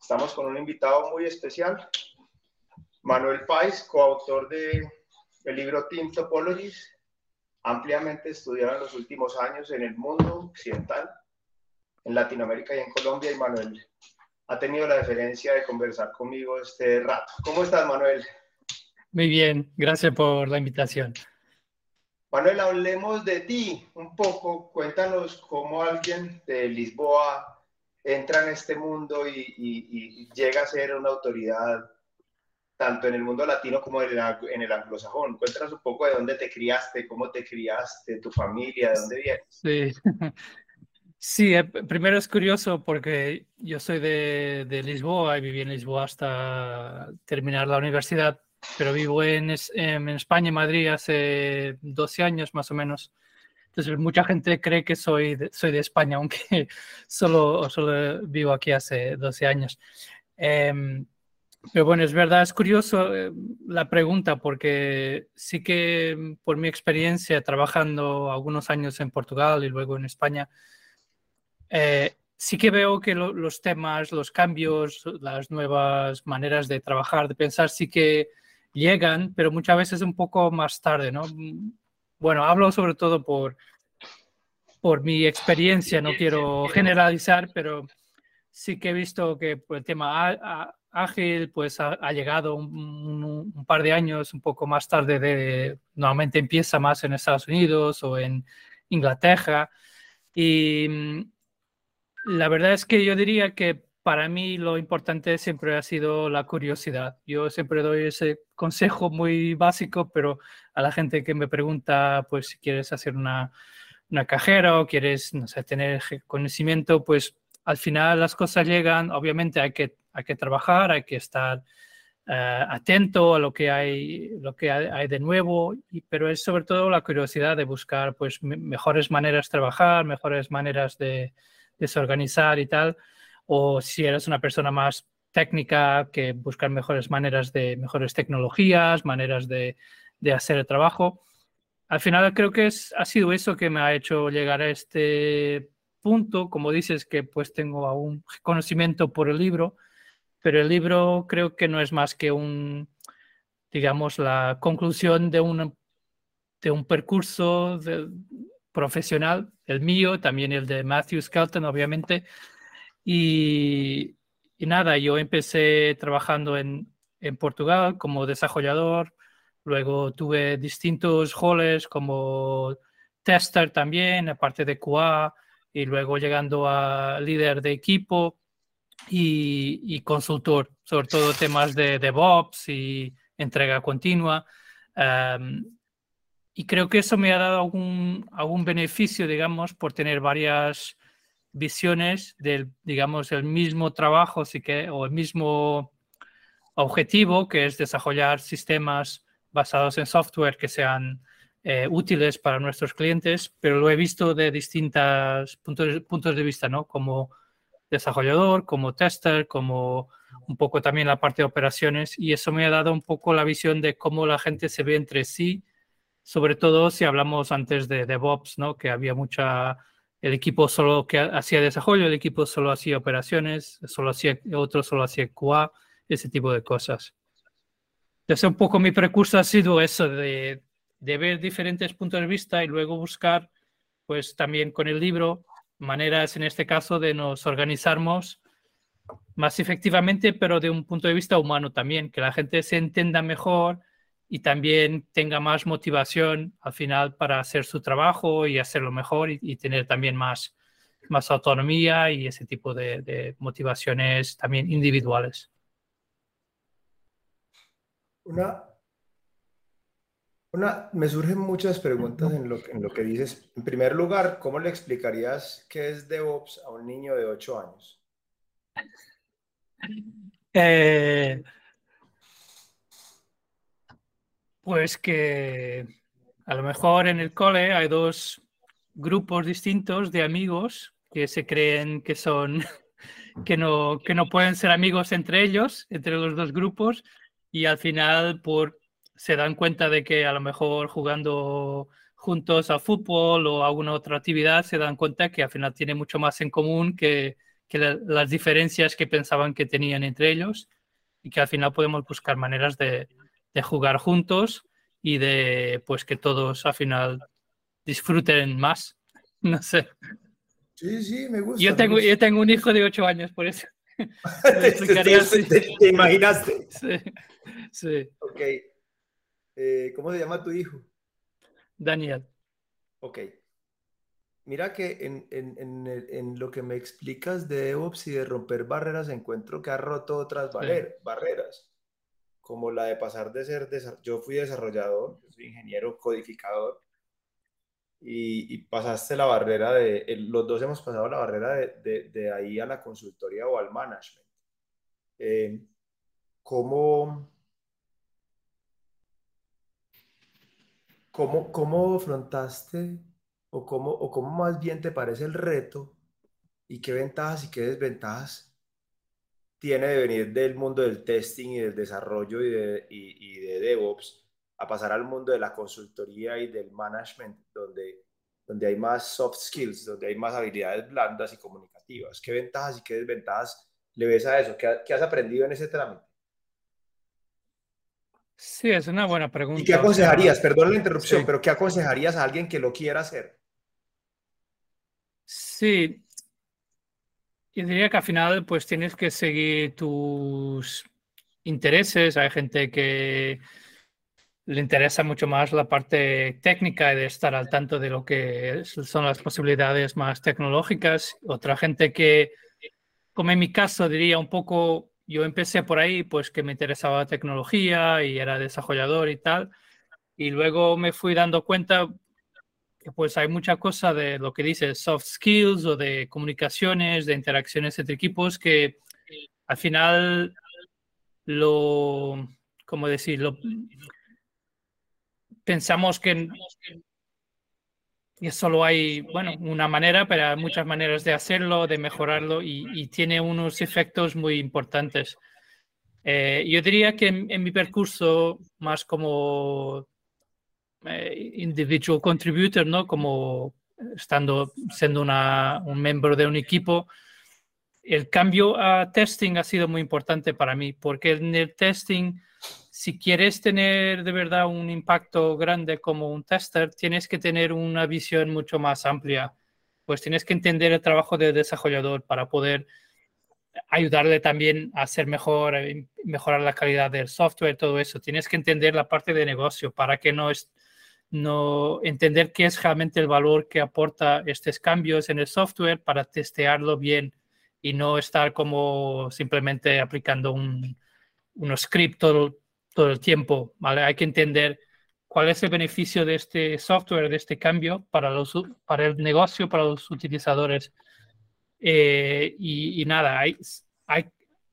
Estamos con un invitado muy especial, Manuel Pais, coautor de el libro Team Topologies, ampliamente estudiado en los últimos años en el mundo occidental, en Latinoamérica y en Colombia. Y Manuel ha tenido la deferencia de conversar conmigo este rato. ¿Cómo estás, Manuel? Muy bien, gracias por la invitación. Manuel, hablemos de ti un poco. Cuéntanos cómo alguien de Lisboa entra en este mundo y, llega a ser una autoridad tanto en el mundo latino como en el, anglosajón. Cuéntanos un poco de dónde te criaste, cómo te criaste, tu familia, de dónde vienes. Sí, eh, primero es curioso porque yo soy de, Lisboa y viví en Lisboa hasta terminar la universidad, pero vivo en, en España, en Madrid, hace 12 años más o menos. Entonces, mucha gente cree que soy de, soy de España, aunque solo, solo vivo aquí hace 12 años. Eh, pero bueno, es verdad, es curioso eh, la pregunta porque sí que mm, por mi experiencia trabajando algunos años en Portugal y luego en España, eh, sí que veo que los temas, los cambios, las nuevas maneras de trabajar, de pensar, sí que llegan, pero muchas veces un poco más tarde, ¿no? Bueno, hablo sobre todo por, por mi experiencia, no quiero generalizar, pero sí que he visto que por el tema ágil pues ha, llegado un, par de años un poco más tarde de normalmente empieza más en Estados Unidos o en Inglaterra y mm, la verdad es que yo diría que para mí lo importante siempre ha sido la curiosidad. Yo siempre doy ese consejo muy básico, pero a la gente que me pregunta pues si quieres hacer una, una cajera o quieres tener conocimiento, pues al final las cosas llegan, obviamente hay que, hay que trabajar, hay que estar eh, atento a lo que hay, lo que hay, de nuevo, y, pero es sobre todo la curiosidad de buscar pues, mejores maneras de trabajar, mejores maneras de desorganizar y tal, o si eres una persona más técnica, que buscar mejores maneras de, mejores tecnologías, maneras de, de hacer el trabajo. Al final creo que es, ha sido eso que me ha hecho llegar a este punto, como dices, que pues tengo aún conocimiento por el libro, pero el libro creo que no es más que un, digamos, la conclusión de un, de un percurso profesional, el mío, también el de Matthew Skelton, obviamente. Y, y nada, yo empecé trabajando en, en Portugal como desarrollador, luego tuve distintos roles como tester también, aparte de QA, y luego llegando a líder de equipo y, consultor, sobre todo temas de DevOps y entrega continua. y creo que eso me ha dado algún, algún beneficio, digamos, por tener varias visiones del, digamos, el mismo trabajo sí que, o el mismo objetivo, que es desarrollar sistemas basados en software que sean eh, útiles para nuestros clientes, pero lo he visto de distintos puntos, puntos de vista, ¿no? Como desarrollador, como tester, como un poco también la parte de operaciones y eso me ha dado un poco la visión de cómo la gente se ve entre sí, sobre todo si hablamos antes de DevOps, ¿no? Que había mucha el equipo solo que hacía desarrollo, el equipo solo hacía operaciones, solo hacía otro solo hacía QA, ese tipo de cosas. Entonces un poco mi precurso ha sido eso de de ver diferentes puntos de vista y luego buscar, pues también con el libro, maneras en este caso de nos organizarnos más efectivamente, pero de un punto de vista humano también, que la gente se entienda mejor y también tenga más motivación al final para hacer su trabajo y hacerlo mejor y, tener también más, más autonomía y ese tipo de, de motivaciones también individuales. Una, me surgen muchas preguntas en lo, en lo que dices. En primer lugar, ¿cómo le explicarías qué es DevOps a un niño de 8 años? Eh, pues que a lo mejor en el cole hay dos grupos distintos de amigos que se creen que son que no, que no pueden ser amigos entre ellos, entre los dos grupos, y al final por se dan cuenta de que a lo mejor jugando juntos a fútbol o a alguna otra actividad, se dan cuenta que al final tiene mucho más en común que, que las diferencias que pensaban que tenían entre ellos y que al final podemos buscar maneras de, de jugar juntos y de pues que todos al final disfruten más. No sé. Sí, sí, me gusta. Yo tengo, yo tengo un hijo de ocho años, por eso. ¿Te, imaginaste? Sí, sí. Ok. Eh, ¿Cómo se llama tu hijo? Daniel. Ok. Mira que en, en, en, lo que me explicas de DevOps y de romper barreras, encuentro que ha roto otras barreras, como la de pasar de ser, yo fui desarrollador, soy ingeniero codificador, y, pasaste la barrera de, los dos hemos pasado la barrera de, de, ahí a la consultoría o al management. Eh, ¿cómo, cómo, ¿Cómo afrontaste o cómo, o cómo más bien te parece el reto y qué ventajas y qué desventajas tiene de venir del mundo del testing y del desarrollo y de, y, y de DevOps a pasar al mundo de la consultoría y del management, donde, donde hay más soft skills, donde hay más habilidades blandas y comunicativas. ¿Qué ventajas y qué desventajas le ves a eso? ¿Qué, qué has aprendido en ese trámite? Sí, es una buena pregunta. ¿Y qué aconsejarías? Perdón la interrupción, pero ¿qué aconsejarías a alguien que lo quiera hacer? Sí, yo diría que al final pues tienes que seguir tus intereses. Hay gente que le interesa mucho más la parte técnica y de estar al tanto de lo que son las posibilidades más tecnológicas. Otra gente que, como en mi caso, diría un poco, yo empecé por ahí, pues que me interesaba la tecnología y era desarrollador y tal. Y luego me fui dando cuenta pues hay mucha cosa de lo que dice soft skills o de comunicaciones, de interacciones entre equipos que al final lo, ¿cómo decirlo? pensamos que, solo hay, bueno, una manera, pero hay muchas maneras de hacerlo, de mejorarlo y, tiene unos efectos muy importantes. Eh, yo diría que en, mi percurso, más como eh, individual contributor, ¿no? Como estando, siendo una, un miembro de un equipo, el cambio a testing ha sido muy importante para mí, porque en el testing si quieres tener de verdad un impacto grande como un tester, tienes que tener una visión mucho más amplia. Pues tienes que entender el trabajo del desarrollador para poder ayudarle también a ser mejor, eh, mejorar la calidad del software, todo eso. Tienes que entender la parte de negocio para que no es no entender qué es realmente el valor que aporta estos cambios en el software para testearlo bien y no estar como simplemente aplicando un, un script todo, todo el tiempo, ¿vale? Hay que entender cuál es el beneficio de este software, de este cambio para, los, para el negocio, para los utilizadores. Eh, y, nada,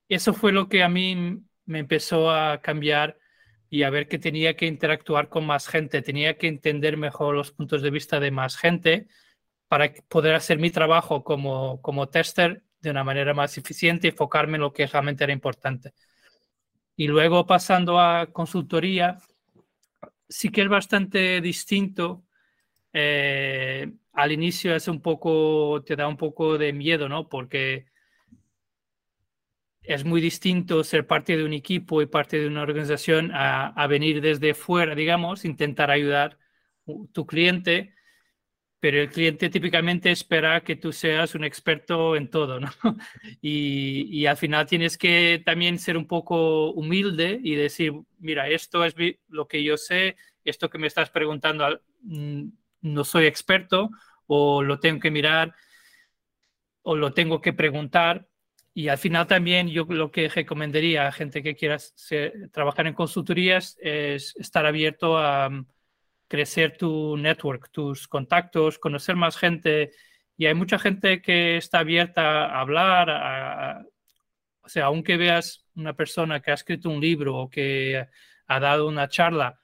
eso fue lo que a mí me empezó a cambiar y a ver que tenía que interactuar con más gente, tenía que entender mejor los puntos de vista de más gente para poder hacer mi trabajo como, como tester de una manera más eficiente y enfocarme en lo que realmente era importante. Y luego pasando a consultoría, sí que es bastante distinto. Eh, al inicio es un poco, te da un poco de miedo, ¿no? Porque es muy distinto ser parte de un equipo y parte de una organización a, venir desde fuera, digamos, intentar ayudar a tu cliente pero el cliente típicamente espera que tú seas un experto en todo, ¿no? Y, y, al final tienes que también ser un poco humilde y decir, mira, esto es lo que yo sé, esto que me estás preguntando mm, no soy experto o lo tengo que mirar o lo tengo que preguntar. Y al final también yo lo que recomendaría a gente que quiera trabajar en consultorías es estar abierto a crecer tu network, tus contactos, conocer más gente. Y hay mucha gente que está abierta a hablar, o sea, aunque veas una persona que ha escrito un libro o que ha dado una charla,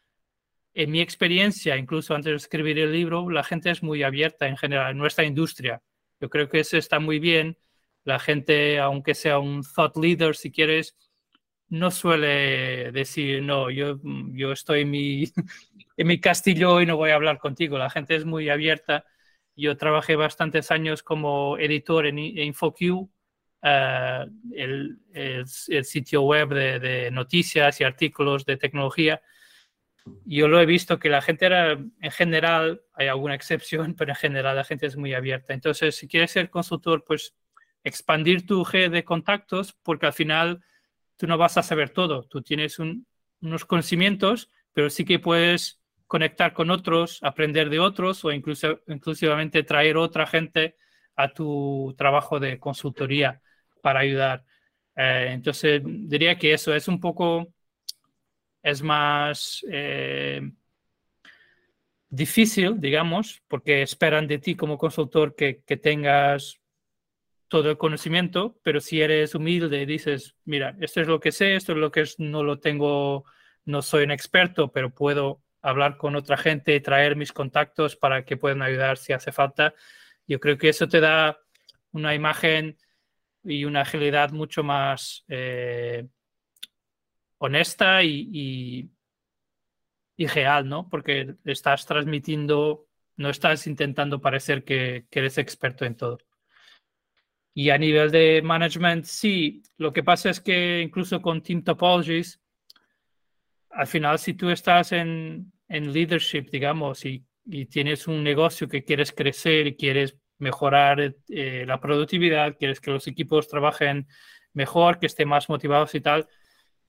en mi experiencia, incluso antes de escribir el libro, la gente es muy abierta en general, en nuestra industria. Yo creo que eso está muy bien. La gente, aunque sea un thought leader, si quieres, no suele decir, no, yo, yo estoy en mi, en mi castillo y no voy a hablar contigo. La gente es muy abierta. Yo trabajé bastantes años como editor en InfoQ, eh, el, el, sitio web de, de, noticias y artículos de tecnología. Yo lo he visto que la gente era, en general, hay alguna excepción, pero en general la gente es muy abierta. Entonces, si quieres ser consultor, pues expandir tu red de contactos, porque al final tú no vas a saber todo. Tú tienes unos conocimientos, pero sí que puedes conectar con otros, aprender de otros o incluso inclusivamente traer otra gente a tu trabajo de consultoría para ayudar. Eh, entonces, diría que eso es un poco, es más eh, difícil, digamos, porque esperan de ti como consultor que, que tengas todo el conocimiento, pero si eres humilde y dices, mira, esto es lo que sé, esto es lo que es, no lo tengo, no soy un experto, pero puedo hablar con otra gente traer mis contactos para que puedan ayudar si hace falta. Yo creo que eso te da una imagen y una agilidad mucho más eh, honesta y, y, real, ¿no? Porque estás transmitiendo, no estás intentando parecer que eres experto en todo. Y a nivel de management, sí, lo que pasa es que incluso con Team Topologies, al final si tú estás en, en leadership, digamos, y, y, tienes un negocio que quieres crecer y quieres mejorar eh, la productividad, quieres que los equipos trabajen mejor, que estén más motivados y tal,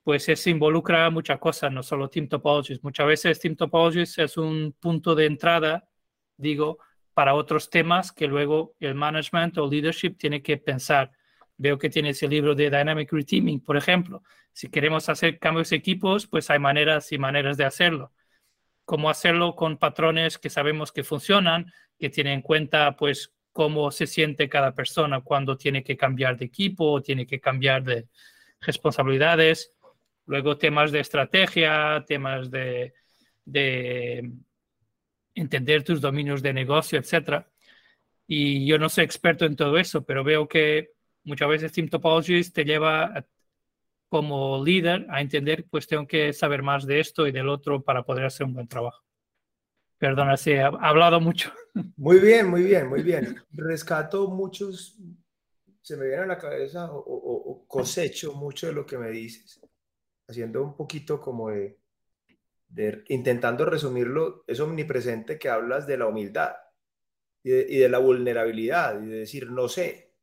pues eso involucra muchas cosas, no solo Team Topologies. Muchas veces Team Topologies es un punto de entrada, digo, para otros temas que luego el management o leadership tiene que pensar. Veo que tienes el libro de Dynamic Reteaming, por ejemplo. Si queremos hacer cambios de equipos, pues hay maneras y maneras de hacerlo. Cómo hacerlo con patrones que sabemos que funcionan, que tienen en cuenta pues cómo se siente cada persona cuando tiene que cambiar de equipo o tiene que cambiar de responsabilidades. Luego temas de estrategia, temas de, de entender tus dominios de negocio, etcétera. Y yo no soy experto en todo eso, pero veo que muchas veces Team Topologies te lleva como líder a entender, pues tengo que saber más de esto y del otro para poder hacer un buen trabajo. Perdona si he hablado mucho. Muy bien, muy bien, muy bien. Rescato muchos, se me viene a la cabeza o cosecho mucho de lo que me dices, haciendo un poquito como de, intentando resumirlo, es omnipresente que hablas de la humildad y de, la vulnerabilidad y de decir no sé.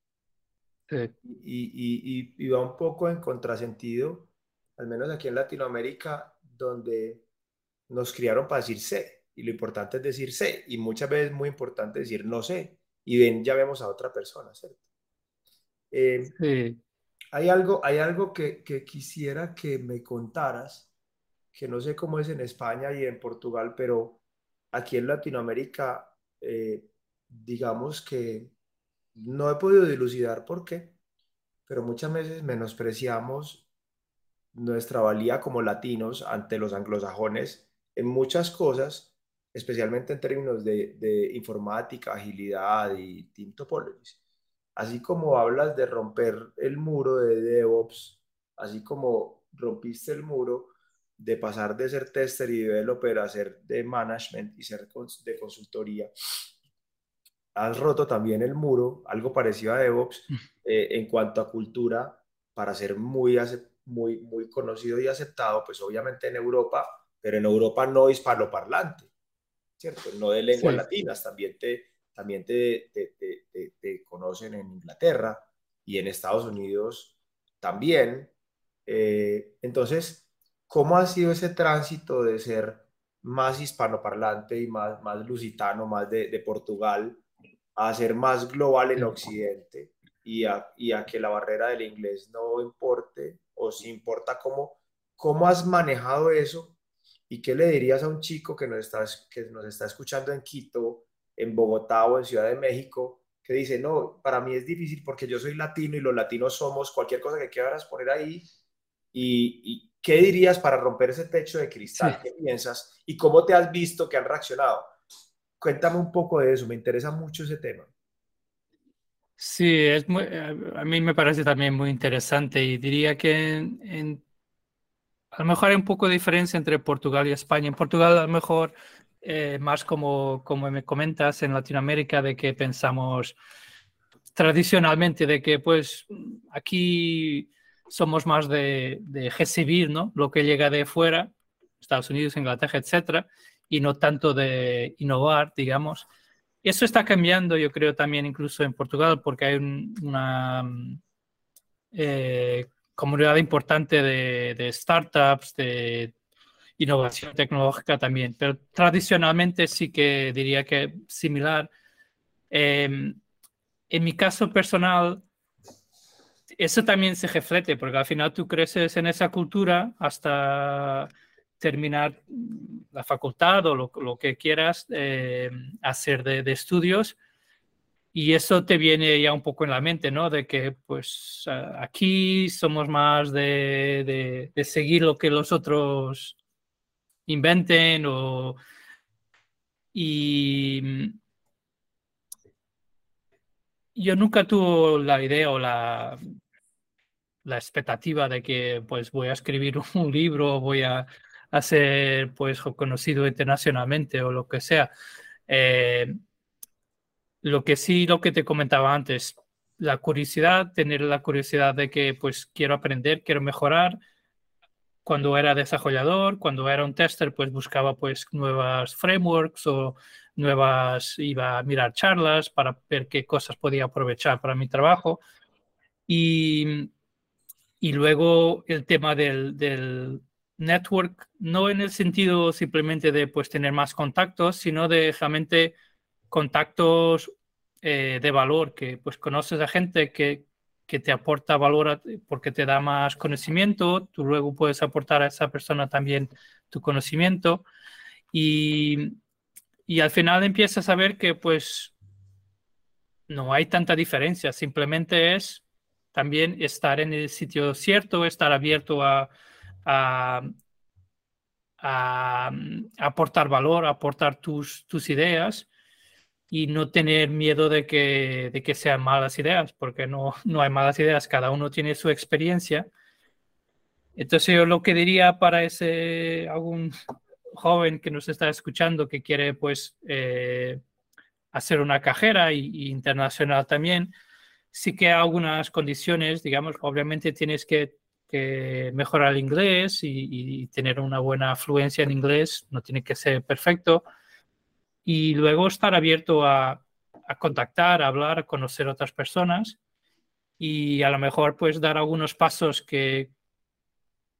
Y, y, va un poco en contrasentido, al menos aquí en Latinoamérica, donde nos criaron para decir sé. Y lo importante es decir sé. Y muchas veces es muy importante decir no sé. Y ven, ya vemos a otra persona, ¿cierto? Eh, hay algo, hay algo que, que quisiera que me contaras que no sé cómo es en España y en Portugal, pero aquí en Latinoamérica, eh, digamos que no he podido dilucidar por qué, pero muchas veces menospreciamos nuestra valía como latinos ante los anglosajones en muchas cosas, especialmente en términos de, informática, agilidad y team topologies. Así como hablas de romper el muro de DevOps, así como rompiste el muro de pasar de ser tester y developer a ser de management y ser de consultoría, has roto también el muro, algo parecido a DevOps, mm. eh, en cuanto a cultura, para ser muy, muy, muy conocido y aceptado, pues obviamente en Europa, pero en Europa no hispanoparlante, ¿cierto? No de lenguas latinas, también, te, también te, te, te, conocen en Inglaterra y en Estados Unidos también. Eh, entonces, ¿Cómo ha sido ese tránsito de ser más hispanoparlante y más, más lusitano, más de, de Portugal, a ser más global en Occidente y a, y a, que la barrera del inglés no importe o si importa cómo, cómo has manejado eso y qué le dirías a un chico que nos, está, que nos está escuchando en Quito, en Bogotá o en Ciudad de México que dice, no, para mí es difícil porque yo soy latino y los latinos somos cualquier cosa que quieras poner ahí y, ¿qué dirías para romper ese techo de cristal? ¿Qué piensas? ¿Y cómo te has visto que han reaccionado? Cuéntame un poco de eso, me interesa mucho ese tema. Sí, es muy, a mí me parece también muy interesante y diría que en, a lo mejor hay un poco de diferencia entre Portugal y España. En Portugal a lo mejor eh, más como, como me comentas en Latinoamérica de que pensamos tradicionalmente de que pues aquí somos más de, de recibir ¿no? lo que llega de fuera, Estados Unidos, Inglaterra, etcétera, y no tanto de innovar, digamos. Eso está cambiando, yo creo, también incluso en Portugal, porque hay una eh, comunidad importante de, startups, de innovación tecnológica también, pero tradicionalmente sí que diría que similar. Em, en mi caso personal, eso también se reflete, porque al final tú creces en esa cultura hasta terminar la facultad o lo, que quieras eh, hacer de, estudios. Y eso te viene ya un poco en la mente, ¿no? De que pues aquí somos más de, de, seguir lo que los otros inventen o... Y yo nunca tuve la idea o la, la expectativa de que pues voy a escribir un libro, voy a, a ser pues conocido internacionalmente o lo que sea. Eh, lo que sí, lo que te comentaba antes, la curiosidad, tener la curiosidad de que pues quiero aprender, quiero mejorar. Cuando era desarrollador, cuando era un tester, pues buscaba pues nuevas frameworks o nuevas, iba a mirar charlas para ver qué cosas podía aprovechar para mi trabajo. Y, y luego el tema del, del, network, no en el sentido simplemente de pues tener más contactos, sino de realmente contactos eh, de valor, que pues conoces a gente que, que te aporta valor porque te da más conocimiento, tú luego puedes aportar a esa persona también tu conocimiento. Y, y al final empiezas a ver que pues no hay tanta diferencia, simplemente es también estar en el sitio cierto, estar abierto a, aportar valor, aportar tus, tus ideas y no tener miedo de que, de que sean malas ideas, porque no, no hay malas ideas, cada uno tiene su experiencia. Entonces yo lo que diría para ese algún joven que nos está escuchando que quiere pues eh, hacer una cajera y, internacional también, sí que hay algunas condiciones, digamos, obviamente tienes que que mejorar el inglés y, tener una buena fluencia en inglés, no tiene que ser perfecto. Y luego estar abierto a, contactar, a hablar, a conocer otras personas y a lo mejor pues dar algunos pasos que,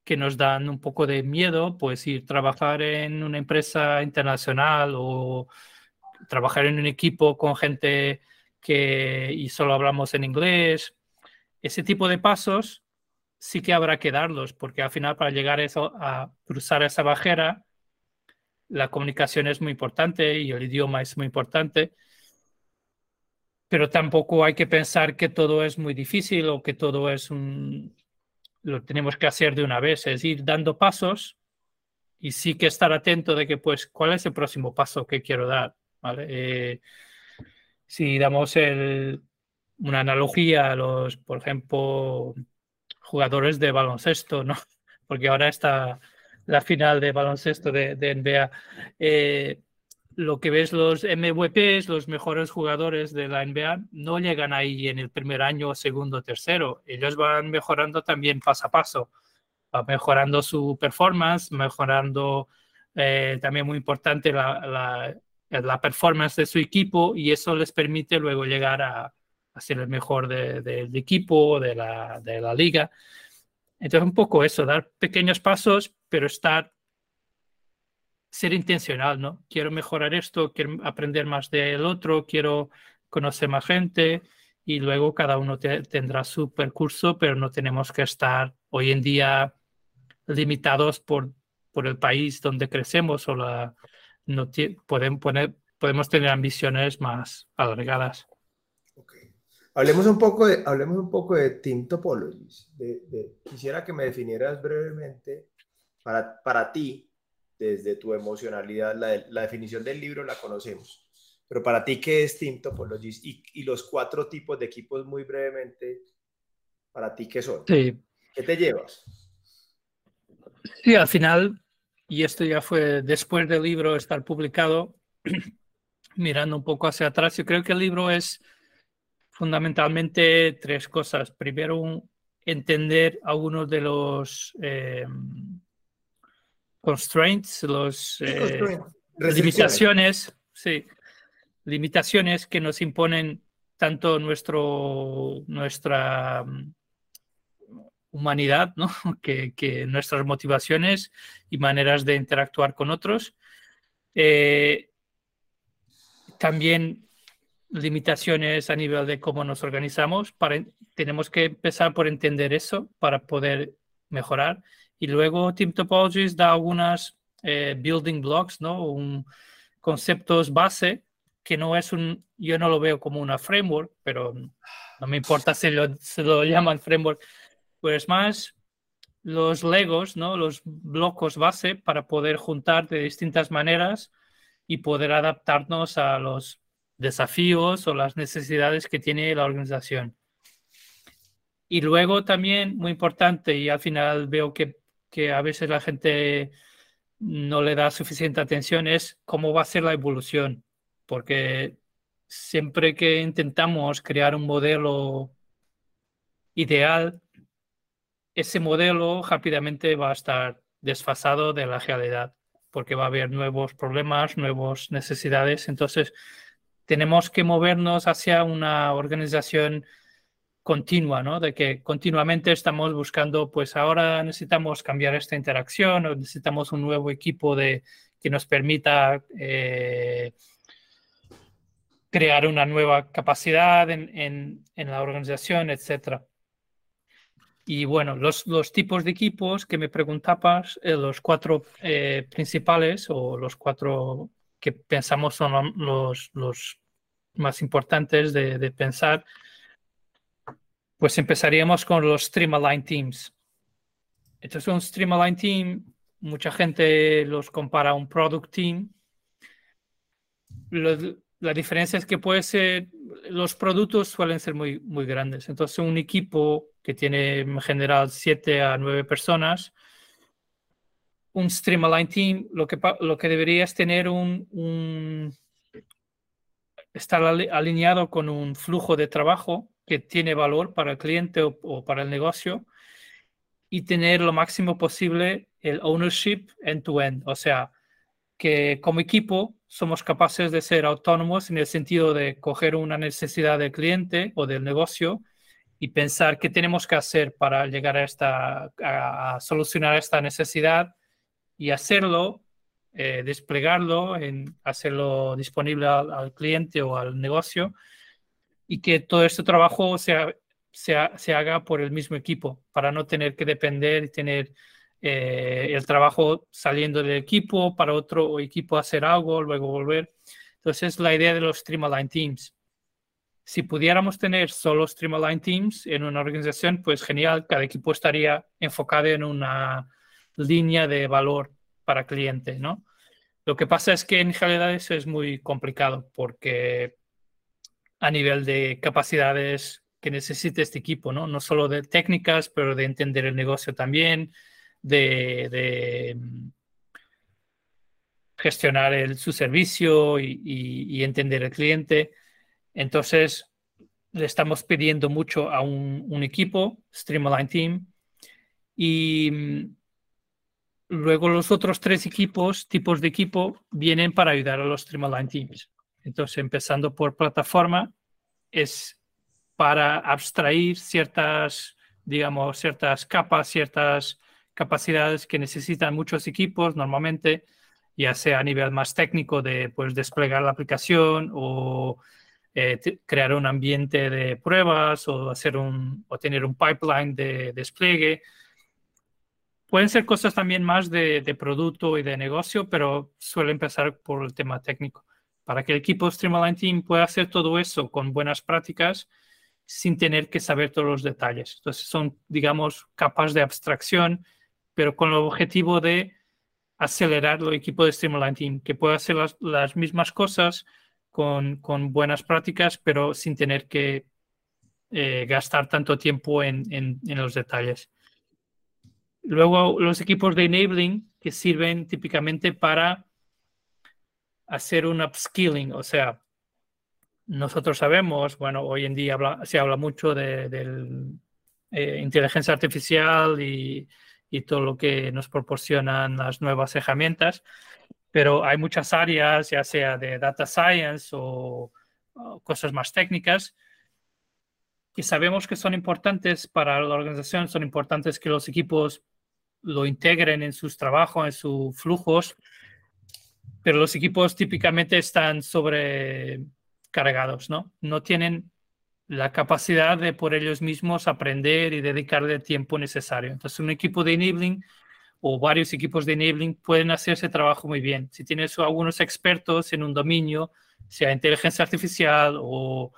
que nos dan un poco de miedo, pues ir trabajar en una empresa internacional o trabajar en un equipo con gente que y solo hablamos en inglés. Ese tipo de pasos sí que habrá que darlos, porque al final para llegar a, eso, a cruzar esa barrera, la comunicación es muy importante y el idioma es muy importante, pero tampoco hay que pensar que todo es muy difícil o que todo es un... lo tenemos que hacer de una vez, es ir dando pasos y sí que estar atento de que, pues, ¿cuál es el próximo paso que quiero dar? ¿Vale? Eh, si damos el, una analogía a los, por ejemplo, jugadores de baloncesto, ¿no? Porque ahora está la final de baloncesto de, NBA. Eh, lo que ves los MVPs, los mejores jugadores de la NBA, no llegan ahí en el primer año, segundo, tercero. Ellos van mejorando también paso a paso, van mejorando su performance, mejorando eh, también muy importante la, la, performance de su equipo y eso les permite luego llegar a, a ser el mejor del equipo, de la, de la liga. Entonces, un poco eso, dar pequeños pasos, pero estar, ser intencional, ¿no? Quiero mejorar esto, quiero aprender más del otro, quiero conocer más gente y luego cada uno tendrá su percurso, pero no tenemos que estar hoy en día limitados por, por el país donde crecemos o la, no podemos, poner, podemos tener ambiciones más alargadas. Hablemos un poco de, hablemos un poco de Team Topologies. De, quisiera que me definieras brevemente para, para ti, desde tu emocionalidad, la, la, definición del libro la conocemos, pero para ti, ¿qué es Team Topologies? Y, y, los cuatro tipos de equipos, muy brevemente, para ti, ¿qué son? Sí. ¿Qué te llevas? Sí, al final, y esto ya fue después del libro estar publicado, mirando un poco hacia atrás, yo creo que el libro es fundamentalmente tres cosas. Primero, entender algunos de los eh, constraints, los eh, limitaciones, sí, limitaciones que nos imponen tanto nuestro, nuestra humanidad, ¿no? que, que, nuestras motivaciones y maneras de interactuar con otros. Eh, también limitaciones a nivel de cómo nos organizamos. Para, tenemos que empezar por entender eso para poder mejorar. Y luego Team Topologies da algunas eh, building blocks, ¿no? Un, conceptos base que no es un, yo no lo veo como una framework, pero no me importa si lo, se lo llaman framework, pues más los legos, ¿no? Los blocos base para poder juntar de distintas maneras y poder adaptarnos a los desafíos o las necesidades que tiene la organización. Y luego también, muy importante, y al final veo que, que a veces la gente no le da suficiente atención, es cómo va a ser la evolución. Porque siempre que intentamos crear un modelo ideal, ese modelo rápidamente va a estar desfasado de la realidad, porque va a haber nuevos problemas, nuevas necesidades. Entonces, tenemos que movernos hacia una organización continua, ¿no? De que continuamente estamos buscando, pues ahora necesitamos cambiar esta interacción o necesitamos un nuevo equipo de, que nos permita eh, crear una nueva capacidad en, la organización, etc. Y bueno, los, los, tipos de equipos que me preguntabas, eh, los cuatro eh, principales o los cuatro que pensamos son los, los más importantes de, pensar, pues empezaríamos con los Streamline Teams. Entonces, un Streamline Team, mucha gente los compara a un Product Team. La diferencia es que puede ser, los productos suelen ser muy, muy grandes. Entonces, un equipo que tiene en general 7 a 9 personas, un Streamline Team, lo que, lo que debería es tener un, un, estar alineado con un flujo de trabajo que tiene valor para el cliente o, para el negocio y tener lo máximo posible el ownership end-to-end. O sea, que como equipo somos capaces de ser autónomos en el sentido de coger una necesidad del cliente o del negocio y pensar qué tenemos que hacer para llegar a, esta, a solucionar esta necesidad y hacerlo eh, desplegarlo, en hacerlo disponible al, cliente o al negocio y que todo este trabajo sea, se haga por el mismo equipo para no tener que depender y tener eh, el trabajo saliendo del equipo para otro equipo hacer algo, luego volver. Entonces, la idea de los Streamline Teams. Si pudiéramos tener solo Streamline Teams en una organización, pues genial, cada equipo estaría enfocado en una línea de valor para cliente, ¿no? Lo que pasa es que en realidad eso es muy complicado porque a nivel de capacidades que necesita este equipo, ¿no? No solo de técnicas, pero de entender el negocio también, de, mm, gestionar el, su servicio y, entender el cliente. Entonces, le estamos pidiendo mucho a un, un equipo, Streamline Team, y mm, Luego los otros tres equipos, tipos de equipo, vienen para ayudar a los Streamline Teams. Entonces, empezando por plataforma, es para abstraer ciertas, digamos, ciertas capas, ciertas capacidades que necesitan muchos equipos normalmente, ya sea a nivel más técnico de pues, desplegar la aplicación o eh, crear un ambiente de pruebas o, hacer un, o tener un pipeline de despliegue Pueden ser cosas también más de, producto y de negocio, pero suele empezar por el tema técnico. Para que el equipo Streamline Team pueda hacer todo eso con buenas prácticas sin tener que saber todos los detalles. Entonces son, digamos, capas de abstracción, pero con el objetivo de acelerar el equipo de Streamline Team, que pueda hacer las, mismas cosas con, buenas prácticas, pero sin tener que eh, gastar tanto tiempo en los detalles. Luego los equipos de enabling que sirven típicamente para hacer un upskilling, o sea, nosotros sabemos, bueno, hoy en día se habla mucho de, eh, inteligencia artificial y, y, todo lo que nos proporcionan las nuevas herramientas, pero hay muchas áreas, ya sea de data science o, cosas más técnicas, que sabemos que son importantes para la organización, son importantes que los equipos lo integren en sus trabajos, en sus flujos, pero los equipos típicamente están sobrecargados, ¿no? No tienen la capacidad de por ellos mismos aprender y dedicarle el tiempo necesario. Entonces, un equipo de enabling o varios equipos de enabling pueden hacer ese trabajo muy bien. Si tienes algunos expertos en un dominio, sea inteligencia artificial o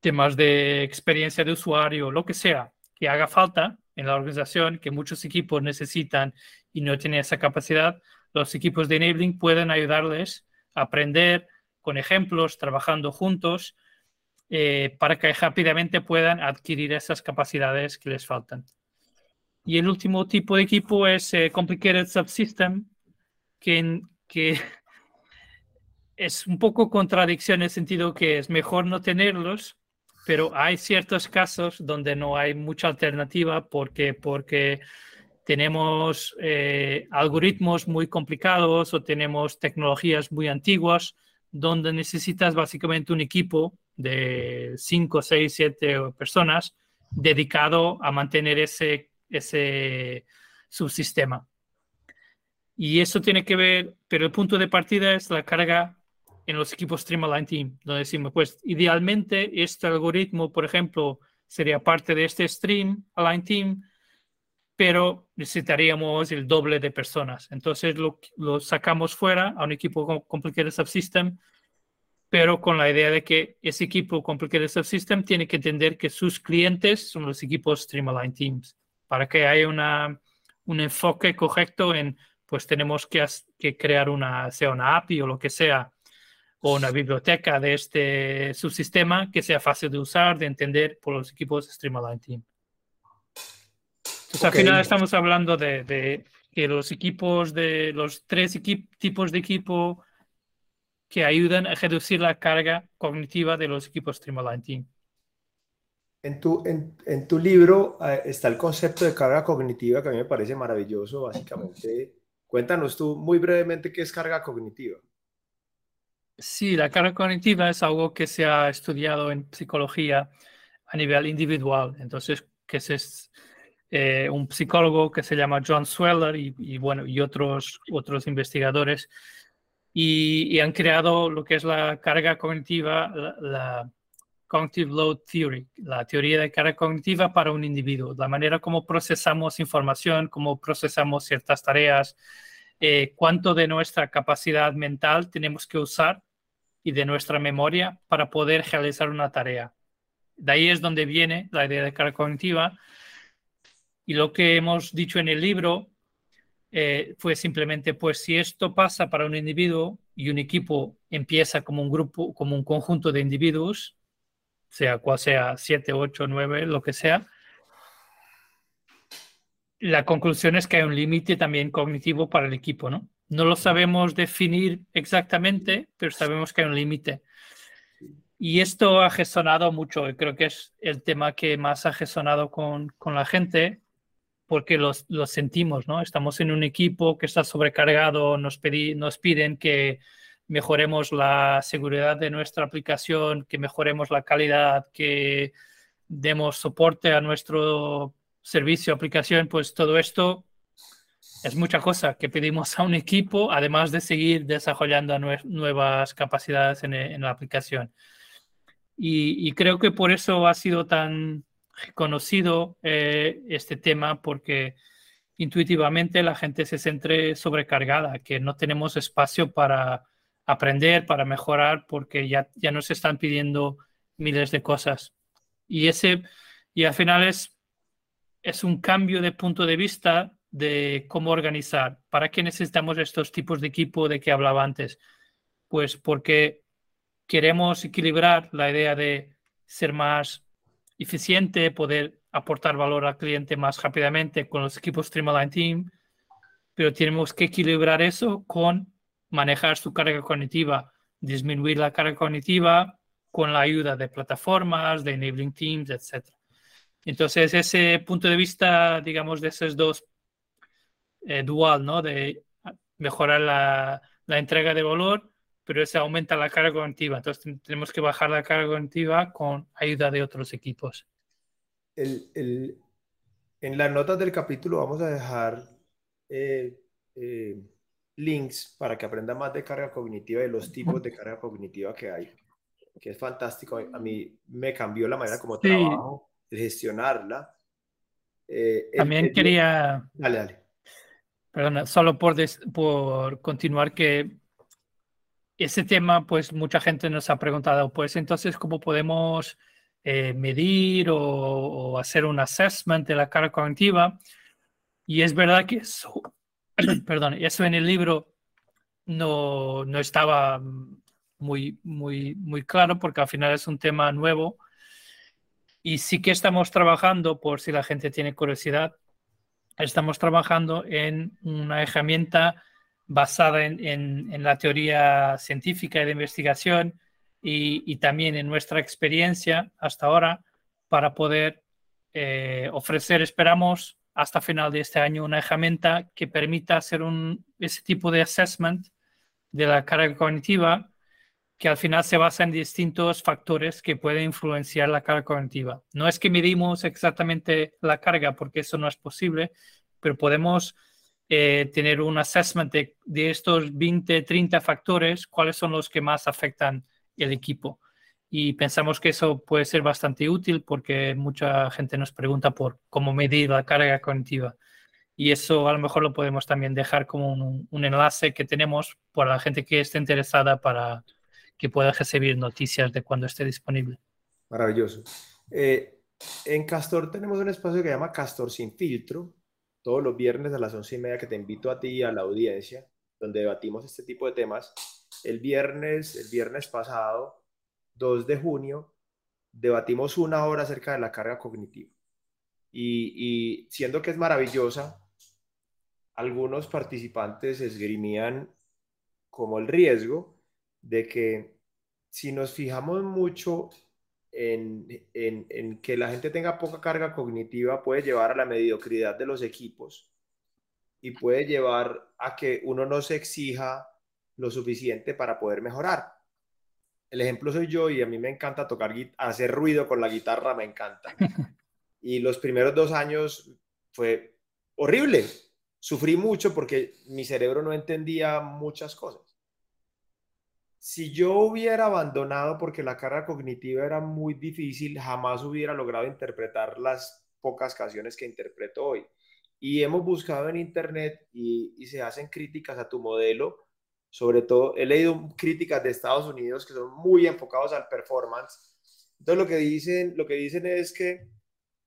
temas de experiencia de usuario, lo que sea, que haga falta en la organización, que muchos equipos necesitan y no tienen esa capacidad, los equipos de enabling pueden ayudarles a aprender con ejemplos, trabajando juntos, eh, para que rápidamente puedan adquirir esas capacidades que les faltan. Y el último tipo de equipo es eh, Complicated Subsystem, que, es un poco contradicción en el sentido que es mejor no tenerlos, pero hay ciertos casos donde no hay mucha alternativa porque, porque tenemos eh, algoritmos muy complicados o tenemos tecnologías muy antiguas donde necesitas básicamente un equipo de 5, 6, 7 personas dedicado a mantener ese, ese subsistema. Y eso tiene que ver, pero el punto de partida es la carga en los equipos Streamline Team, donde decimos, pues idealmente este algoritmo, por ejemplo, sería parte de este Stream Align Team, pero necesitaríamos el doble de personas. Entonces lo, sacamos fuera a un equipo Complicated Subsystem, pero con la idea de que ese equipo Complicated Subsystem tiene que entender que sus clientes son los equipos Streamline Teams, para que haya una, un enfoque correcto en, pues tenemos que, que crear una, sea una API o lo que sea, o una biblioteca de este subsistema que sea fácil de usar, de entender por los equipos Streamline Team. Entonces, al final estamos hablando de, que los equipos de los tres tipos de equipo que ayudan a reducir la carga cognitiva de los equipos Streamline Team. En tu, en, tu libro eh, está el concepto de carga cognitiva que a mí me parece maravilloso, básicamente. Cuéntanos tú muy brevemente qué es carga cognitiva. Sí, la carga cognitiva es algo que se ha estudiado en psicología a nivel individual. Entonces, que es eh, un psicólogo que se llama John Sweller y, bueno, y otros, otros investigadores, y, han creado lo que es la carga cognitiva, la, Cognitive Load Theory, la teoría de carga cognitiva para un individuo, la manera como procesamos información, cómo procesamos ciertas tareas, eh, cuánto de nuestra capacidad mental tenemos que usar y de nuestra memoria para poder realizar una tarea. De ahí es donde viene la idea de carga cognitiva. Y lo que hemos dicho en el libro eh, fue simplemente, pues si esto pasa para un individuo y un equipo empieza como un grupo, como un conjunto de individuos, sea cual sea, siete, ocho, nueve, lo que sea, la conclusión es que hay un límite también cognitivo para el equipo, ¿no? No lo sabemos definir exactamente, pero sabemos que hay un límite. Y esto ha resonado mucho, creo que es el tema que más ha resonado con, con la gente, porque lo sentimos, ¿no? Estamos en un equipo que está sobrecargado, nos, nos piden que mejoremos la seguridad de nuestra aplicación, que mejoremos la calidad, que demos soporte a nuestro servicio, aplicación, pues todo esto es mucha cosa que pedimos a un equipo, además de seguir desarrollando nuevas capacidades en, la aplicación. Y, creo que por eso ha sido tan conocido eh, este tema, porque intuitivamente la gente se siente sobrecargada, que no tenemos espacio para aprender, para mejorar, porque ya, ya nos están pidiendo miles de cosas. Y, ese, y al final es, es un cambio de punto de vista de cómo organizar. ¿Para qué necesitamos estos tipos de equipo de que hablaba antes? Pues porque queremos equilibrar la idea de ser más eficiente, poder aportar valor al cliente más rápidamente con los equipos Streamline Team, pero tenemos que equilibrar eso con manejar su carga cognitiva, disminuir la carga cognitiva con la ayuda de plataformas, de enabling teams, etc. Entonces, ese punto de vista, digamos, de esos dos eh, dual, ¿no? De mejorar la, la, entrega de valor, pero ese aumenta la carga cognitiva. Entonces, tenemos que bajar la carga cognitiva con ayuda de otros equipos. El, el, en las notas del capítulo vamos a dejar eh, eh, links para que aprenda más de carga cognitiva y los tipos de carga cognitiva que hay, que es fantástico. A mí me cambió la manera como trabajo, de gestionarla. Eh, También quería... Dale, dale. Perdona, solo por, por continuar que ese tema, pues mucha gente nos ha preguntado, pues entonces, ¿cómo podemos medir o, o, hacer un assessment de la carga cognitiva? Y es verdad que eso, perdón, eso en el libro no, no estaba muy, muy, muy claro porque al final es un tema nuevo. Y sí que estamos trabajando, por si la gente tiene curiosidad, estamos trabajando en una herramienta basada en, en, la teoría científica y de investigación y, y, también en nuestra experiencia hasta ahora para poder eh, ofrecer, esperamos, hasta final de este año una herramienta que permita hacer un, ese tipo de assessment de la carga cognitiva que al final se basa en distintos factores que pueden influenciar la carga cognitiva. No es que medimos exactamente la carga porque eso no es posible, pero podemos eh, tener un assessment de, de, estos 20, 30 factores, cuáles son los que más afectan el equipo y pensamos que eso puede ser bastante útil porque mucha gente nos pregunta por cómo medir la carga cognitiva. Y eso a lo mejor lo podemos también dejar como un, enlace que tenemos para la gente que esté interesada para que pueda recibir noticias de cuando esté disponible. Maravilloso. Eh, en Castor tenemos un espacio que se llama Castor sin filtro, todos los viernes a las once y media que te invito a ti y a la audiencia, donde debatimos este tipo de temas. El viernes, el viernes pasado 2 de junio, debatimos una hora acerca de la carga cognitiva. Y, siendo que es maravillosa, algunos participantes esgrimían como el riesgo de que si nos fijamos mucho en, en, que la gente tenga poca carga cognitiva, puede llevar a la mediocridad de los equipos y puede llevar a que uno no se exija lo suficiente para poder mejorar el ejemplo soy yo y a mí me encanta tocar, hacer ruido con la guitarra, me encanta. Y los primeros dos años fue horrible. Sufrí mucho porque mi cerebro no entendía muchas cosas. Si yo hubiera abandonado porque la carga cognitiva era muy difícil, jamás hubiera logrado interpretar las pocas canciones que interpreto hoy. Y hemos buscado en internet y, y se hacen críticas a tu modelo sobre todo he leído críticas de Estados Unidos que son muy enfocados al performance. Entonces lo que dicen, lo que dicen es que,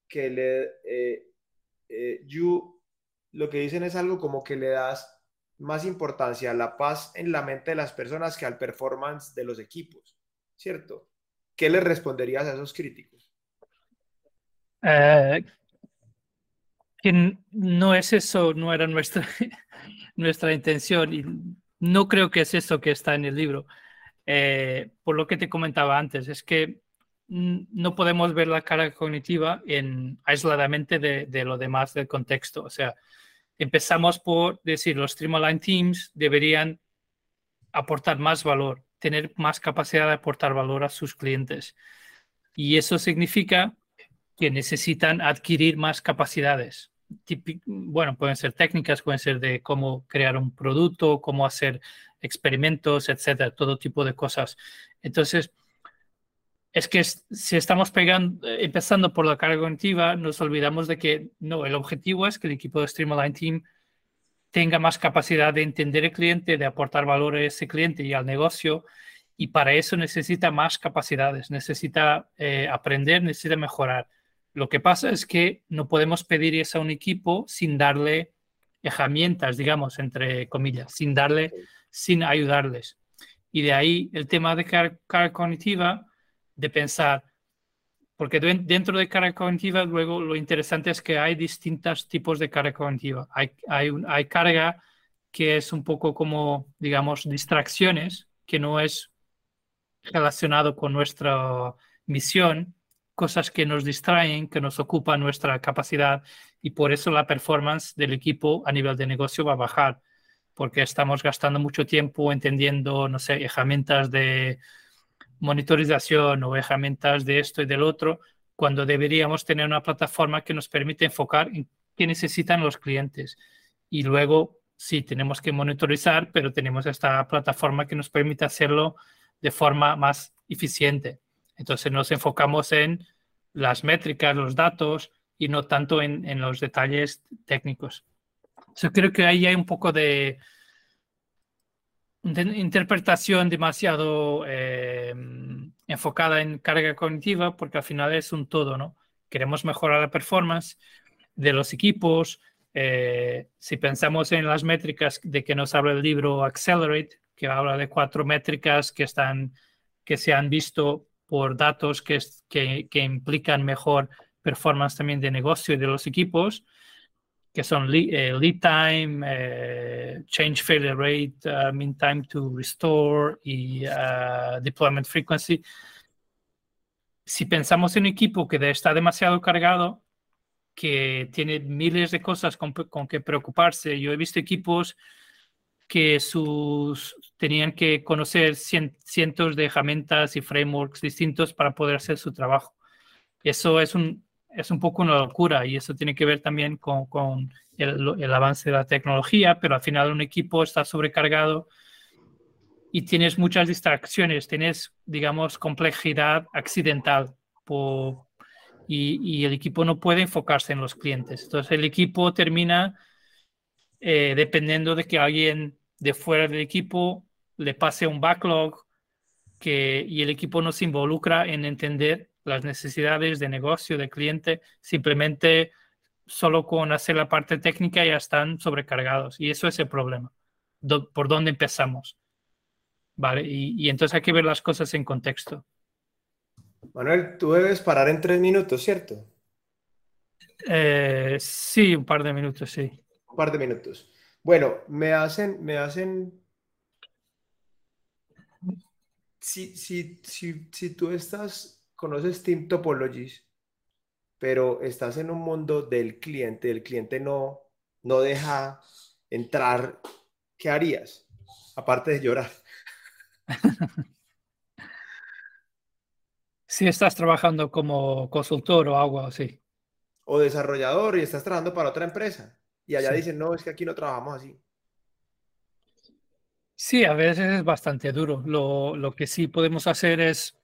que le, eh, eh, you, lo que dicen es algo como que le das más importancia a la paz en la mente de las personas que al performance de los equipos, ¿cierto? ¿Qué le responderías a esos críticos? Eh, no es eso, no era nuestra, nuestra intención. Y no creo que es eso que está en el libro. Eh, por lo que te comentaba antes, es que no podemos ver la carga cognitiva en, aisladamente de, lo demás del contexto. O sea, empezamos por decir los Streamline Teams deberían aportar más valor, tener más capacidad de aportar valor a sus clientes. Y eso significa que necesitan adquirir más capacidades bueno, pueden ser técnicas, pueden ser de cómo crear un producto, cómo hacer experimentos, etcétera, todo tipo de cosas. Entonces, es que si estamos pegando, empezando por la carga cognitiva, nos olvidamos de que no, el objetivo es que el equipo de Streamline Team tenga más capacidad de entender el cliente, de aportar valor a ese cliente y al negocio, y para eso necesita más capacidades, necesita eh, aprender, necesita mejorar. Lo que pasa es que no podemos pedir eso a un equipo sin darle herramientas, digamos, entre comillas, sin darle, sin ayudarles. Y de ahí el tema de carga cognitiva, de pensar, porque dentro de carga cognitiva, luego lo interesante es que hay distintos tipos de carga cognitiva. Hay, hay, hay carga que es un poco como, digamos, distracciones, que no es relacionado con nuestra misión, cosas que nos distraen, que nos ocupan nuestra capacidad y por eso la performance del equipo a nivel de negocio va a bajar, porque estamos gastando mucho tiempo entendiendo, no sé, herramientas de monitorización o herramientas de esto y del otro, cuando deberíamos tener una plataforma que nos permite enfocar en qué necesitan los clientes. Y luego, sí, tenemos que monitorizar, pero tenemos esta plataforma que nos permite hacerlo de forma más eficiente. Entonces nos enfocamos en las métricas, los datos y no tanto en, en los detalles técnicos. Yo creo que ahí hay un poco de, interpretación demasiado eh, enfocada en carga cognitiva, porque al final es un todo, ¿no? Queremos mejorar la performance de los equipos. Eh, si pensamos en las métricas de que nos habla el libro Accelerate, que habla de cuatro métricas que, están, que se han visto por datos que, que, que implican mejor performance también de negocio y de los equipos, que son eh, lead, time, eh, change failure rate, uh, mean time to restore y uh, deployment frequency. Si pensamos en un equipo que está demasiado cargado, que tiene miles de cosas con, que preocuparse, yo he visto equipos que sus, tenían que conocer cientos de herramientas y frameworks distintos para poder hacer su trabajo. Eso es un, es un poco una locura y eso tiene que ver también con, con el, avance de la tecnología, pero al final un equipo está sobrecargado y tienes muchas distracciones, tienes, digamos, complejidad accidental y, y, el equipo no puede enfocarse en los clientes. Entonces el equipo termina eh, dependiendo de que alguien de fuera del equipo le pase un backlog que, y el equipo no se involucra en entender las necesidades de negocio, de cliente, simplemente solo con hacer la parte técnica ya están sobrecargados y eso es el problema. ¿Por dónde empezamos? Vale, y, entonces hay que ver las cosas en contexto. Manuel, tú debes parar en tres minutos, ¿cierto? Eh, sí, un par de minutos, sí. Un par de minutos. Bueno, me hacen, me hacen. Si, si, si, si tú estás conoces Team Topologies, pero estás en un mundo del cliente, el cliente no, no deja entrar, ¿qué harías? Aparte de llorar. Si estás trabajando como consultor o algo así. O desarrollador y estás trabajando para otra empresa. Y allá dicen, no, es que aquí no trabajamos así. Sí, a veces es bastante duro. Lo, lo que sí podemos hacer es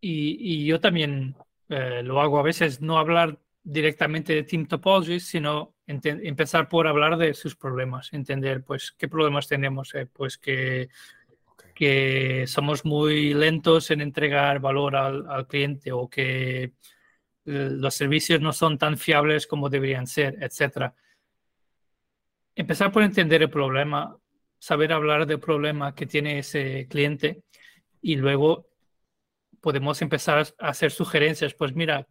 y, yo también eh, lo hago a veces, no hablar directamente de Team Topologies, sino empezar por hablar de sus problemas, entender pues qué problemas tenemos, eh, pues que, que somos muy lentos en entregar valor al, al cliente o que eh, los servicios no son tan fiables como deberían ser, etc. Empezar por entender el problema, saber hablar del problema que tiene ese cliente y luego podemos empezar a hacer sugerencias. Pues mira,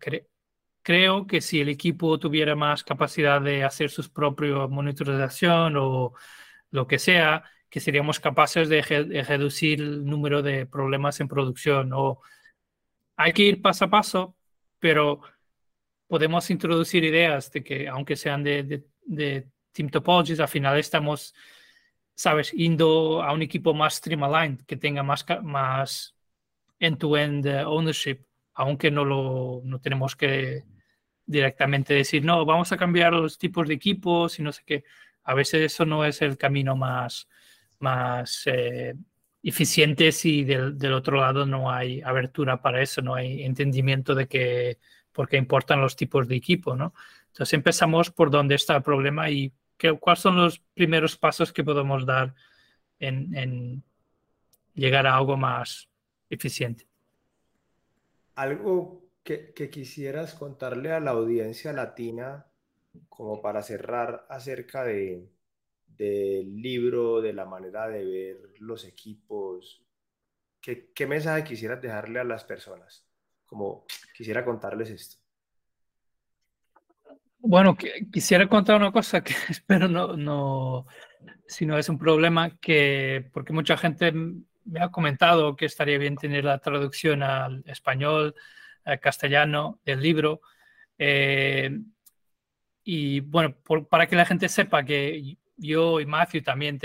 creo que si el equipo tuviera más capacidad de hacer sus propios monitorización o lo que sea, que seríamos capaces de, reducir el número de problemas en producción. O hay que ir paso a paso, pero podemos introducir ideas de que, aunque sean de, de, Team Topologies, al final estamos, sabes, yendo a un equipo más streamlined, que tenga más, más end-to-end -end ownership, aunque no lo no tenemos que directamente decir, no, vamos a cambiar los tipos de equipos y no sé qué. A veces eso no es el camino más, más eh, eficiente si del, del, otro lado no hay abertura para eso, no hay entendimiento de que, por qué importan los tipos de equipo, ¿no? Entonces empezamos por dónde está el problema y cuáles son los primeros pasos que podemos dar en, en llegar a algo más, eficiente. Algo que, quisieras contarle a la audiencia latina como para cerrar acerca de, del libro, de la manera de ver los equipos, ¿qué, mensaje quisieras dejarle a las personas? como quisiera contarles esto. Bueno, quisiera contar una cosa que espero no, no, si no es un problema, que porque mucha gente me ha comentado que estaría bien tener la traducción al español, al castellano del libro. Eh, y bueno, para que la gente sepa que yo y Matthew también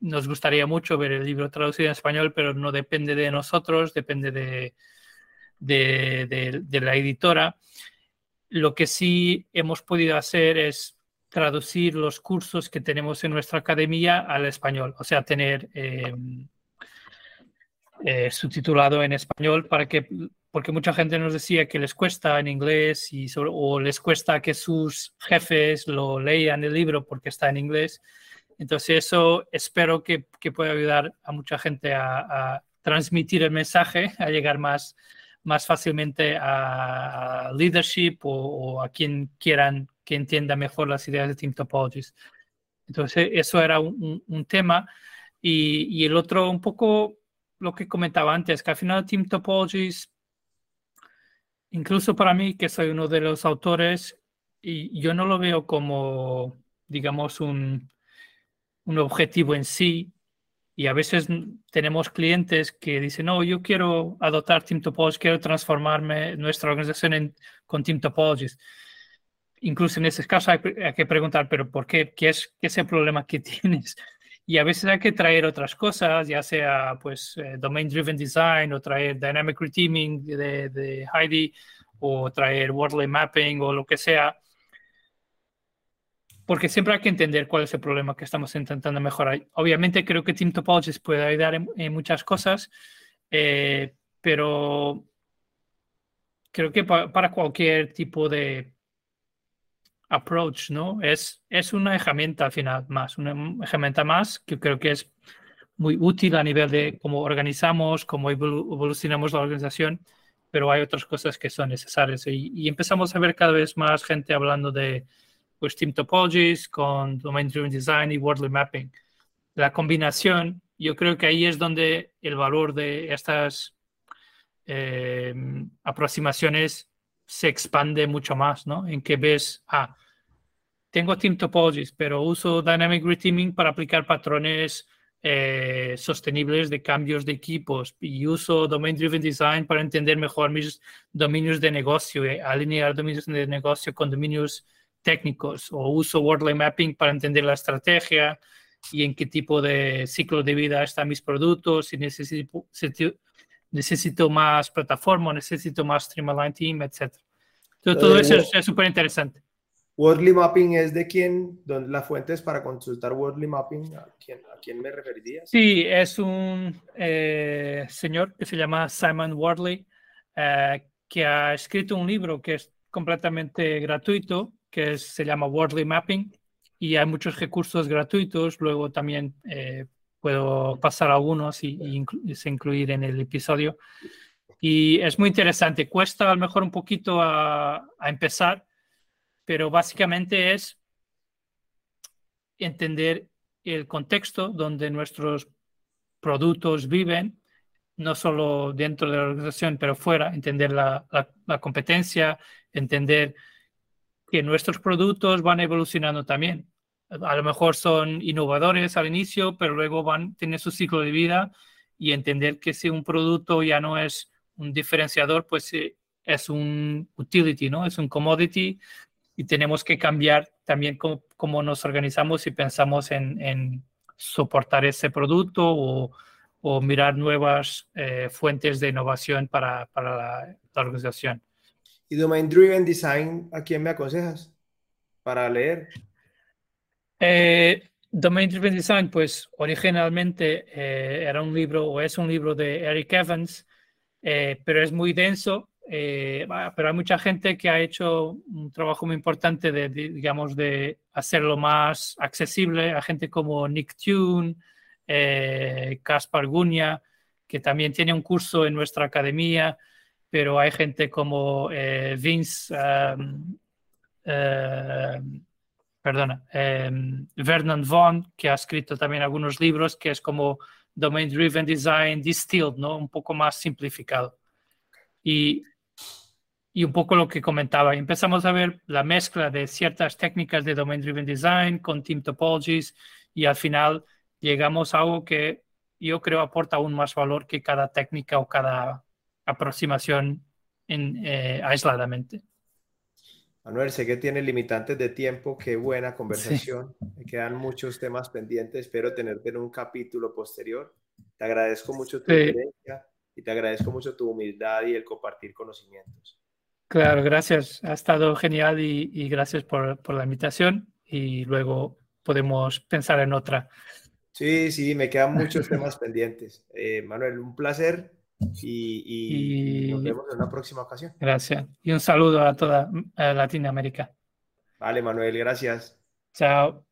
nos gustaría mucho ver el libro traducido en español, pero no depende de nosotros, depende de, de, de, la editora. Lo que sí hemos podido hacer es traducir los cursos que tenemos en nuestra academia al español, o sea, tener eh, eh, subtitulado en español para que porque mucha gente nos decía que les cuesta en inglés y o les cuesta que sus jefes lo lean el libro porque está en inglés. Entonces eso espero que, que pueda ayudar a mucha gente a, transmitir el mensaje, a llegar más, más fácilmente a leadership o, a quien quieran que entienda mejor las ideas de Team Topologies. Entonces eso era un, un tema. Y, y, el otro, un poco lo que comentaba antes, que al final Team Topologies incluso para mí, que soy uno de los autores, y yo no lo veo como, digamos, un, un objetivo en sí. Y a veces tenemos clientes que dicen, no, yo quiero adoptar Team Topologies, quiero transformarme nuestra organización en, con Team Topologies. Incluso en ese caso hay, que preguntar, pero ¿por qué? ¿Qué es, qué es el problema que tienes? Y a veces hay que traer otras cosas, ya sea pues eh, Domain Driven Design o traer Dynamic Reteaming de, de Heidi o traer Wordly Mapping o lo que sea. Porque siempre hay que entender cuál es el problema que estamos intentando mejorar. Obviamente creo que Team Topologies puede ayudar en, muchas cosas, eh, pero creo que para cualquier tipo de approach, ¿no? Es, es una herramienta al final más, una herramienta más que creo que es muy útil a nivel de cómo organizamos, cómo evolucionamos la organización, pero hay otras cosas que son necesarias y, empezamos a ver cada vez más gente hablando de pues, Team Topologies con Domain Driven Design y Wordly Mapping. La combinación, yo creo que ahí es donde el valor de estas eh, aproximaciones se expande mucho más, ¿no? En que ves, ah, tengo Team Topologies, pero uso Dynamic Reteaming para aplicar patrones eh, sostenibles de cambios de equipos y uso Domain Driven Design para entender mejor mis dominios de negocio, eh, alinear dominios de negocio con dominios técnicos o uso Wordly Mapping para entender la estrategia y en qué tipo de ciclo de vida están mis productos, si necesito, necesito más plataforma, necesito más Streamline Team, etc. todo eso es súper interesante. Wordly Mapping es de quién, la fuente es para consultar Wordly Mapping, ¿a quién, a quién me referirías? Sí, es un eh, señor que se llama Simon Wordley, eh, que ha escrito un libro que es completamente gratuito, que se llama Wordly Mapping, y hay muchos recursos gratuitos, luego también eh, puedo pasar algunos y, y, incluir en el episodio. Y es muy interesante. Cuesta a lo mejor un poquito a, empezar, pero básicamente es entender el contexto donde nuestros productos viven, no solo dentro de la organización, pero fuera, entender la, competencia, entender que nuestros productos van evolucionando también a lo mejor son innovadores al inicio, pero luego van tener su ciclo de vida y entender que si un producto ya no es un diferenciador, pues eh, es un utility, ¿no? Es un commodity y tenemos que cambiar también cómo, nos organizamos y pensamos en, soportar ese producto o, mirar nuevas eh, fuentes de innovación para, la, la, organización. ¿Y Domain Driven Design a quién me aconsejas para leer? Eh, Domain Driven Design, pues originalmente eh, era un libro o es un libro de Eric Evans, eh, pero es muy denso. pero hay mucha gente que ha hecho un trabajo muy importante de, digamos, de hacerlo más accesible a gente como Nick Tune, Caspar Gunia, que también tiene un curso en nuestra academia, pero hay gente como Vince um, perdona, em, Vernon Vaughn, que ha escrito también algunos libros, que es como Domain Driven Design Distilled, ¿no? Un poco más simplificado. Y, y un poco lo que comentaba, empezamos a ver la mezcla de ciertas técnicas de Domain Driven Design con Team Topologies y al final llegamos a algo que yo creo aporta aún más valor que cada técnica o cada aproximación en, eh, aisladamente. Manuel, sé que tiene limitantes de tiempo, qué buena conversación. Me quedan muchos temas pendientes, espero tenerte en un capítulo posterior. Te agradezco mucho tu experiencia y te agradezco mucho tu humildad y el compartir conocimientos. Claro, gracias. Ha estado genial y, gracias por, por, la invitación y luego podemos pensar en otra. Sí, sí, me quedan muchos temas pendientes. Eh, Manuel, un placer y, nos vemos en una próxima ocasión. Gracias. Y un saludo a toda Latinoamérica. Vale, Manuel, gracias. Chao.